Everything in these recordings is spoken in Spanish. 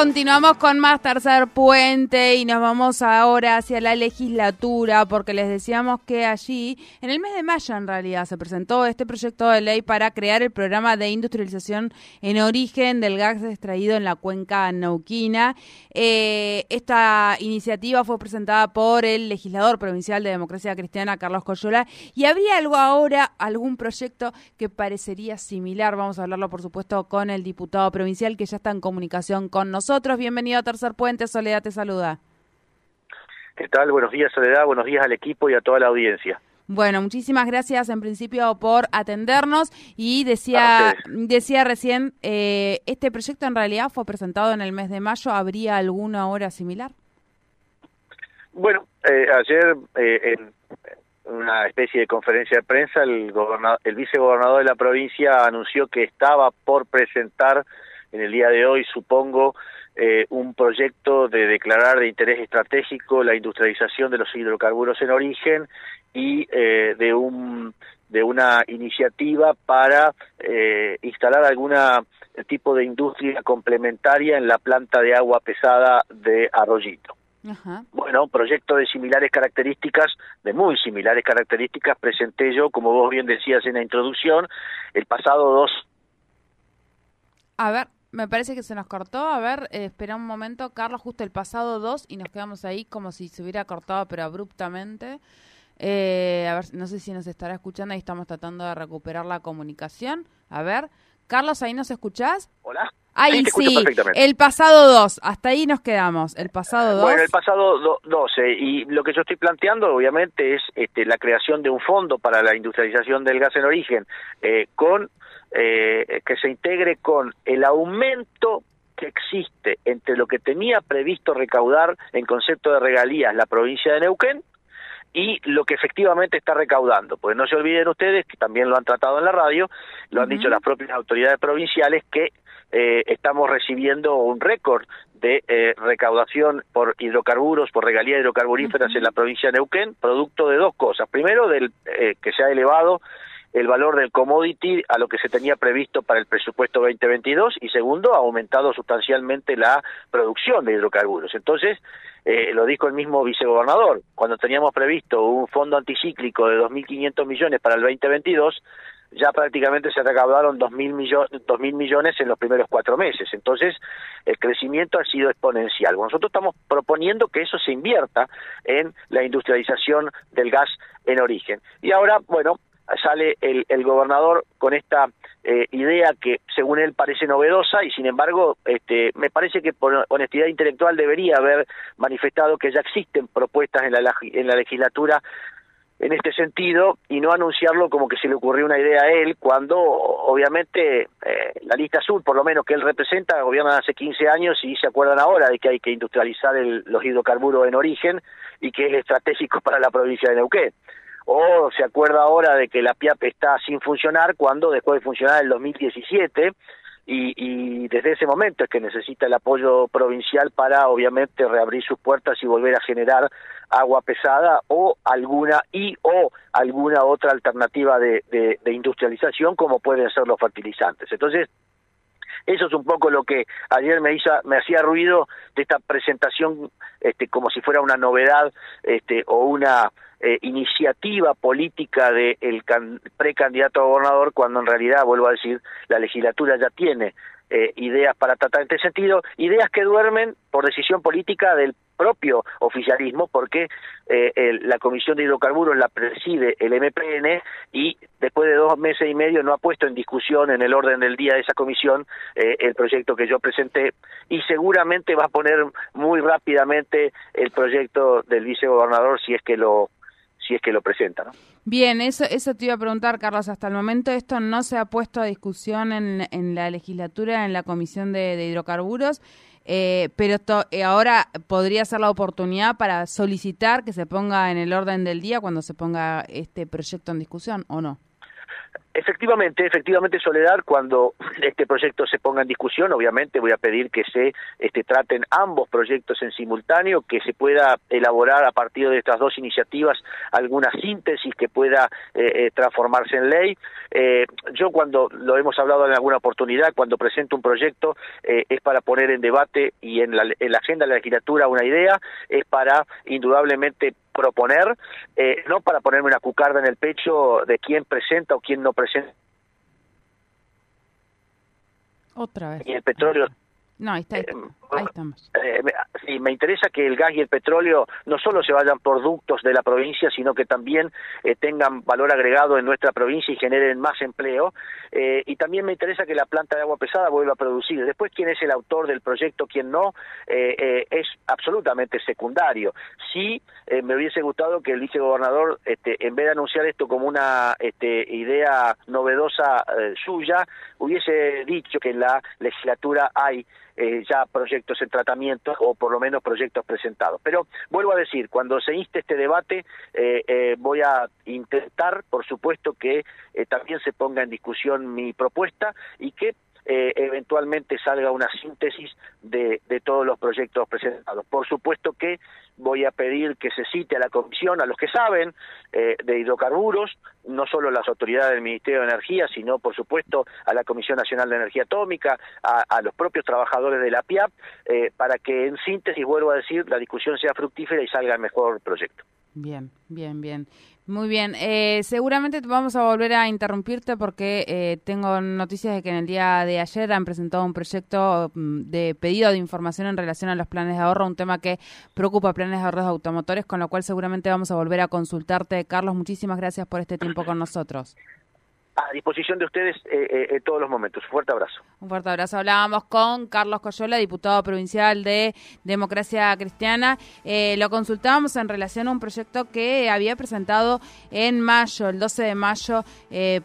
Continuamos con más tercer puente y nos vamos ahora hacia la legislatura porque les decíamos que allí, en el mes de mayo en realidad, se presentó este proyecto de ley para crear el programa de industrialización en origen del gas extraído en la cuenca nauquina. Eh, esta iniciativa fue presentada por el legislador provincial de Democracia Cristiana, Carlos Coyola, y habría algo ahora, algún proyecto que parecería similar. Vamos a hablarlo, por supuesto, con el diputado provincial que ya está en comunicación con nosotros nosotros. Bienvenido a Tercer Puente. Soledad te saluda. ¿Qué tal? Buenos días, Soledad. Buenos días al equipo y a toda la audiencia. Bueno, muchísimas gracias en principio por atendernos y decía decía recién, eh, este proyecto en realidad fue presentado en el mes de mayo, ¿habría alguna hora similar? Bueno, eh, ayer eh, en una especie de conferencia de prensa el, el vicegobernador de la provincia anunció que estaba por presentar en el día de hoy, supongo, eh, un proyecto de declarar de interés estratégico la industrialización de los hidrocarburos en origen y eh, de un de una iniciativa para eh, instalar alguna tipo de industria complementaria en la planta de agua pesada de Arroyito. Bueno, un proyecto de similares características, de muy similares características, presenté yo, como vos bien decías en la introducción, el pasado 2. A ver, me parece que se nos cortó. A ver, eh, espera un momento. Carlos, justo el pasado 2 y nos quedamos ahí como si se hubiera cortado, pero abruptamente. Eh, a ver, no sé si nos estará escuchando. Ahí estamos tratando de recuperar la comunicación. A ver, Carlos, ¿ahí nos escuchás? Hola. Ahí sí, el pasado 2, hasta ahí nos quedamos, el pasado 2. Bueno, el pasado 12, y lo que yo estoy planteando obviamente es este, la creación de un fondo para la industrialización del gas en origen, eh, con eh, que se integre con el aumento que existe entre lo que tenía previsto recaudar en concepto de regalías la provincia de Neuquén y lo que efectivamente está recaudando. Pues no se olviden ustedes, que también lo han tratado en la radio, lo han dicho las propias autoridades provinciales, que eh, estamos recibiendo un récord de eh, recaudación por hidrocarburos, por regalías hidrocarburíferas en la provincia de Neuquén, producto de dos cosas. Primero, del que se ha elevado el valor del commodity a lo que se tenía previsto para el presupuesto 2022 y segundo, ha aumentado sustancialmente la producción de hidrocarburos. Entonces, eh, lo dijo el mismo vicegobernador, cuando teníamos previsto un fondo anticíclico de 2.500 millones para el 2022, ya prácticamente se recaudaron 2.000 millones, 2.000 millones en los primeros cuatro meses. Entonces, el crecimiento ha sido exponencial. nosotros estamos proponiendo que eso se invierta en la industrialización del gas en origen. Y ahora, bueno, sale el, el gobernador con esta eh, idea que según él parece novedosa y sin embargo este, me parece que por honestidad intelectual debería haber manifestado que ya existen propuestas en la, en la legislatura en este sentido y no anunciarlo como que se le ocurrió una idea a él cuando obviamente eh, la lista azul por lo menos que él representa gobierna hace 15 años y se acuerdan ahora de que hay que industrializar el, los hidrocarburos en origen y que es estratégico para la provincia de Neuquén o se acuerda ahora de que la PIAP está sin funcionar cuando dejó de funcionar en el 2017 y, y desde ese momento es que necesita el apoyo provincial para obviamente reabrir sus puertas y volver a generar agua pesada o alguna y o alguna otra alternativa de, de, industrialización como pueden ser los fertilizantes. Entonces, eso es un poco lo que ayer me hizo, me hacía ruido de esta presentación este como si fuera una novedad este o una eh, iniciativa política del precandidato a gobernador, cuando en realidad, vuelvo a decir, la legislatura ya tiene eh, ideas para tratar este sentido, ideas que duermen por decisión política del propio oficialismo, porque eh, la Comisión de Hidrocarburos la preside el MPN y después de dos meses y medio no ha puesto en discusión en el orden del día de esa comisión el proyecto que yo presenté y seguramente va a poner muy rápidamente el proyecto del vicegobernador si es que lo si es que lo presenta. ¿no? Bien, eso, eso te iba a preguntar, Carlos. Hasta el momento esto no se ha puesto a discusión en, en la legislatura, en la Comisión de, Hidrocarburos. Eh, pero eh, ahora podría ser la oportunidad para solicitar que se ponga en el orden del día cuando se ponga este proyecto en discusión, ¿o no? Efectivamente, efectivamente, Soledad, cuando este proyecto se ponga en discusión, obviamente voy a pedir que se este, traten ambos proyectos en simultáneo, que se pueda elaborar a partir de estas dos iniciativas alguna síntesis que pueda eh, eh, transformarse en ley. Eh, yo cuando lo hemos hablado en alguna oportunidad, cuando presento un proyecto es para poner en debate y en la, en la agenda de la legislatura una idea, es para indudablemente proponer, eh, no para ponerme una cucarda en el pecho de quién presenta o quién no presenta. Otra vez. Y el petróleo no, ahí, está, ahí eh, estamos. Eh, sí, me interesa que el gas y el petróleo no solo se vayan productos de la provincia, sino que también eh, tengan valor agregado en nuestra provincia y generen más empleo. y también me interesa que la planta de agua pesada vuelva a producir. Después, quién es el autor del proyecto, quién no, es absolutamente secundario. Sí, me hubiese gustado que el vicegobernador, este, en vez de anunciar esto como una este, idea novedosa suya, hubiese dicho que en la legislatura hay eh, ya proyectos en tratamiento o por lo menos proyectos presentados. Pero vuelvo a decir, cuando se inste este debate, eh, eh, voy a intentar, por supuesto, que también se ponga en discusión mi propuesta y que eh, eventualmente salga una síntesis de, de, todos los proyectos presentados. Por supuesto que voy a pedir que se cite a la comisión, a los que saben eh, de hidrocarburos, no solo las autoridades del Ministerio de Energía, sino por supuesto a la Comisión Nacional de Energía Atómica, a, los propios trabajadores de la PIAP, eh, para que en síntesis, vuelvo a decir, la discusión sea fructífera y salga el mejor proyecto. Bien, bien, bien. Muy bien. Eh, seguramente vamos a volver a interrumpirte porque eh, tengo noticias de que en el día de ayer han presentado un proyecto mm, de pedido de información en relación a los planes de ahorro, un tema que preocupa planes de ahorros de automotores, con lo cual seguramente vamos a volver a consultarte. Carlos, muchísimas gracias por este tiempo con nosotros a disposición de ustedes eh, eh, en todos los momentos. Fuerte abrazo. Un fuerte abrazo. Hablábamos con Carlos Coyola, diputado provincial de Democracia Cristiana. Eh, lo consultábamos en relación a un proyecto que había presentado en mayo, el 12 de mayo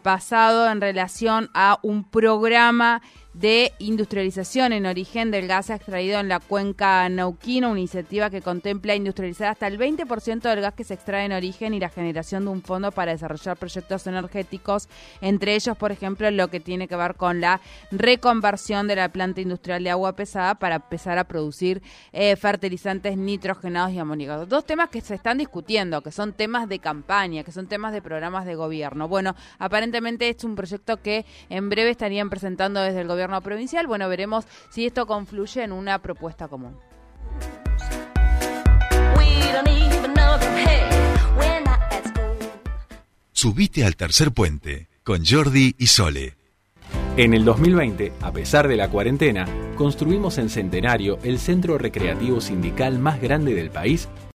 pasado, en relación a un programa de industrialización en origen del gas extraído en la cuenca Nauquina, una iniciativa que contempla industrializar hasta el 20% del gas que se extrae en origen y la generación de un fondo para desarrollar proyectos energéticos, entre ellos, por ejemplo, lo que tiene que ver con la reconversión de la planta industrial de agua pesada para empezar a producir eh, fertilizantes nitrogenados y amoníacos. Dos temas que se están discutiendo, que son temas de campaña, que son temas de programas de gobierno. Bueno, aparentemente es un proyecto que en breve estarían presentando desde el gobierno provincial. Bueno, veremos si esto confluye en una propuesta común. Subite al tercer puente con Jordi y Sole. En el 2020, a pesar de la cuarentena, construimos en Centenario el centro recreativo sindical más grande del país